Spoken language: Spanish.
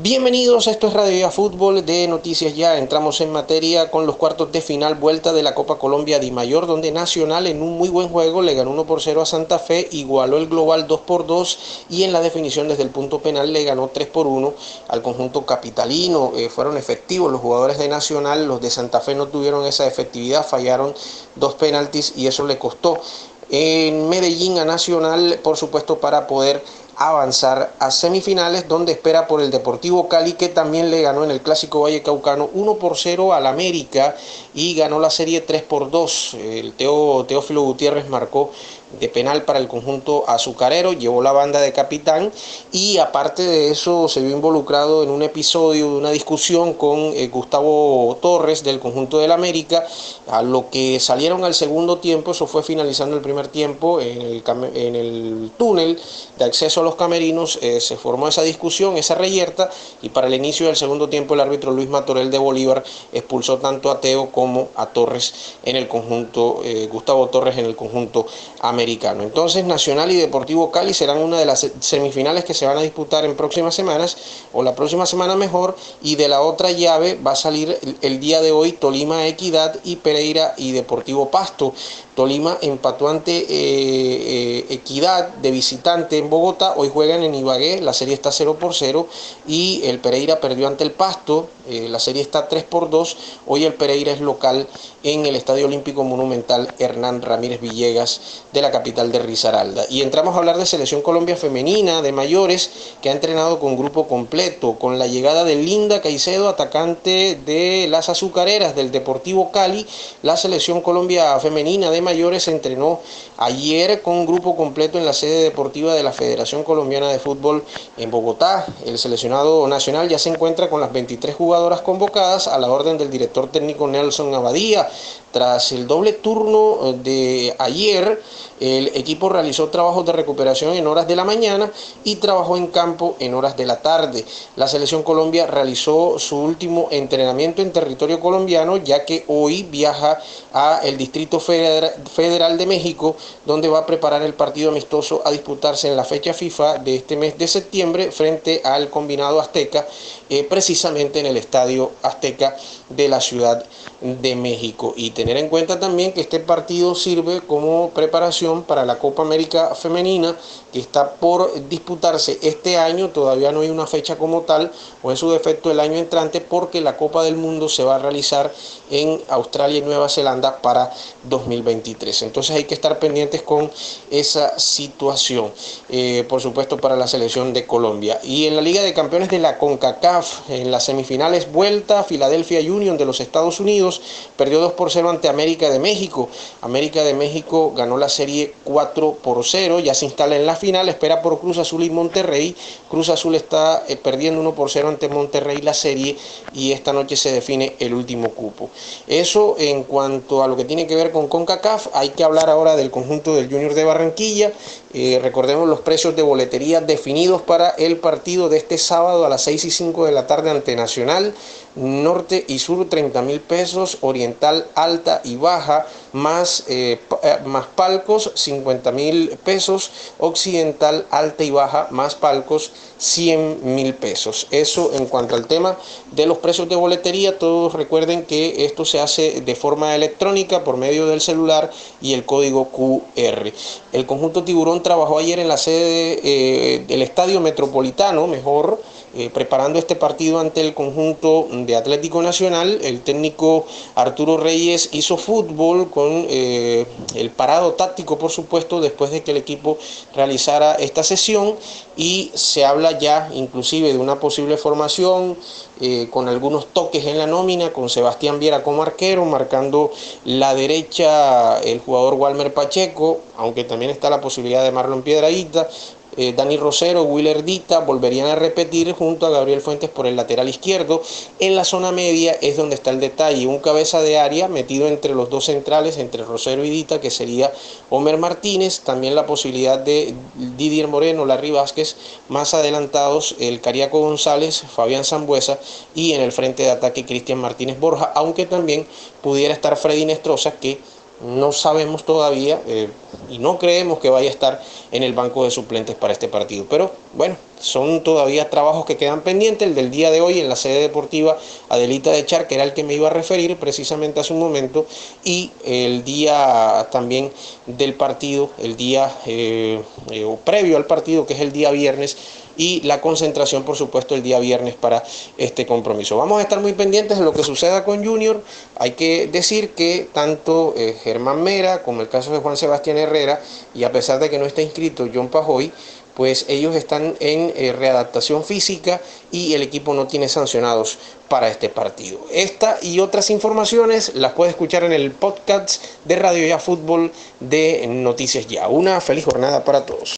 Bienvenidos, esto es Radio Ya Fútbol de Noticias Ya. Entramos en materia con los cuartos de final vuelta de la Copa Colombia Di Mayor, donde Nacional en un muy buen juego le ganó 1 por 0 a Santa Fe, igualó el global 2 por 2 y en la definición desde el punto penal le ganó 3 por 1 al conjunto capitalino. Eh, fueron efectivos los jugadores de Nacional, los de Santa Fe no tuvieron esa efectividad, fallaron dos penaltis y eso le costó en Medellín a Nacional, por supuesto, para poder avanzar a semifinales donde espera por el Deportivo Cali que también le ganó en el Clásico Valle Caucano 1 por 0 al América y ganó la serie 3 por 2. El Teófilo Gutiérrez marcó de penal para el conjunto azucarero, llevó la banda de capitán y aparte de eso se vio involucrado en un episodio de una discusión con eh, Gustavo Torres del conjunto del América, a lo que salieron al segundo tiempo, eso fue finalizando el primer tiempo en el, en el túnel de acceso a los camerinos, eh, se formó esa discusión, esa reyerta y para el inicio del segundo tiempo el árbitro Luis Matorel de Bolívar expulsó tanto a Teo como a Torres en el conjunto, eh, Gustavo Torres en el conjunto americano Entonces Nacional y Deportivo Cali serán una de las semifinales que se van a disputar en próximas semanas o la próxima semana mejor y de la otra llave va a salir el día de hoy Tolima Equidad y Pereira y Deportivo Pasto. Tolima empató ante eh, eh, Equidad de visitante en Bogotá, hoy juegan en Ibagué, la serie está 0 por 0 y el Pereira perdió ante el Pasto, eh, la serie está 3 por 2, hoy el Pereira es local en el Estadio Olímpico Monumental Hernán Ramírez Villegas de la capital de Risaralda. Y entramos a hablar de Selección Colombia Femenina de mayores que ha entrenado con grupo completo, con la llegada de Linda Caicedo, atacante de las azucareras del Deportivo Cali, la Selección Colombia Femenina de mayores se entrenó ayer con un grupo completo en la sede deportiva de la Federación Colombiana de Fútbol en Bogotá. El seleccionado nacional ya se encuentra con las 23 jugadoras convocadas a la orden del director técnico Nelson Abadía. Tras el doble turno de ayer, el equipo realizó trabajos de recuperación en horas de la mañana y trabajó en campo en horas de la tarde. La selección Colombia realizó su último entrenamiento en territorio colombiano ya que hoy viaja a el Distrito Federal de México donde va a preparar el partido amistoso a disputarse en la fecha FIFA de este mes de septiembre frente al combinado azteca eh, precisamente en el Estadio Azteca de la Ciudad de México. Y tener en cuenta también que este partido sirve como preparación para la Copa América Femenina que está por disputarse este año, todavía no hay una fecha como tal, o en su defecto el año entrante, porque la Copa del Mundo se va a realizar en Australia y Nueva Zelanda para 2023. Entonces hay que estar pendientes con esa situación, eh, por supuesto para la selección de Colombia. Y en la Liga de Campeones de la CONCACAF, en las semifinales vuelta, Philadelphia Union de los Estados Unidos perdió 2 por 0 ante América de México. América de México ganó la serie 4 por 0, ya se instala en la final, espera por Cruz Azul y Monterrey. Cruz Azul está eh, perdiendo 1 por 0 ante Monterrey la serie y esta noche se define el último cupo. Eso en cuanto a lo que tiene que ver con CONCACAF, hay que hablar ahora del conjunto del Junior de Barranquilla. Eh, recordemos los precios de boletería definidos para el partido de este sábado a las 6 y 5 de la tarde ante Nacional norte y sur 30 mil pesos, oriental alta y baja, más, eh, eh, más palcos 50 mil pesos, occidental alta y baja, más palcos 100 mil pesos. Eso en cuanto al tema de los precios de boletería, todos recuerden que esto se hace de forma electrónica por medio del celular y el código QR. El conjunto Tiburón trabajó ayer en la sede eh, del Estadio Metropolitano, mejor eh, preparando este partido ante el conjunto de Atlético Nacional. El técnico Arturo Reyes hizo fútbol con eh, el parado táctico, por supuesto, después de que el equipo realizara esta sesión y se habla ya inclusive de una posible formación eh, con algunos toques en la nómina, con Sebastián Viera como arquero, marcando la derecha el jugador Walmer Pacheco, aunque también está la posibilidad de Marlon Piedradita, eh, Dani Rosero, Willer Dita volverían a repetir junto a Gabriel Fuentes por el lateral izquierdo. En la zona media es donde está el detalle, un cabeza de área metido entre los dos centrales, entre Rosero y Dita, que sería Homer Martínez, también la posibilidad de Didier Moreno, Larry Vázquez, más adelantados el Cariaco González, Fabián Zambuesa y en el frente de ataque Cristian Martínez Borja, aunque también pudiera estar Freddy Nestroza que no sabemos todavía eh, y no creemos que vaya a estar en el banco de suplentes para este partido. Pero bueno, son todavía trabajos que quedan pendientes. El del día de hoy en la sede deportiva Adelita de Char, que era el que me iba a referir precisamente hace un momento, y el día también del partido, el día eh, eh, previo al partido, que es el día viernes, y la concentración, por supuesto, el día viernes para este compromiso. Vamos a estar muy pendientes de lo que suceda con Junior. Hay que decir que tanto eh, Germán Mera como el caso de Juan Sebastián Herrera, y a pesar de que no está inscrito John Pajoy, pues ellos están en eh, readaptación física y el equipo no tiene sancionados para este partido. Esta y otras informaciones las puede escuchar en el podcast de Radio Ya Fútbol de Noticias Ya. Una feliz jornada para todos.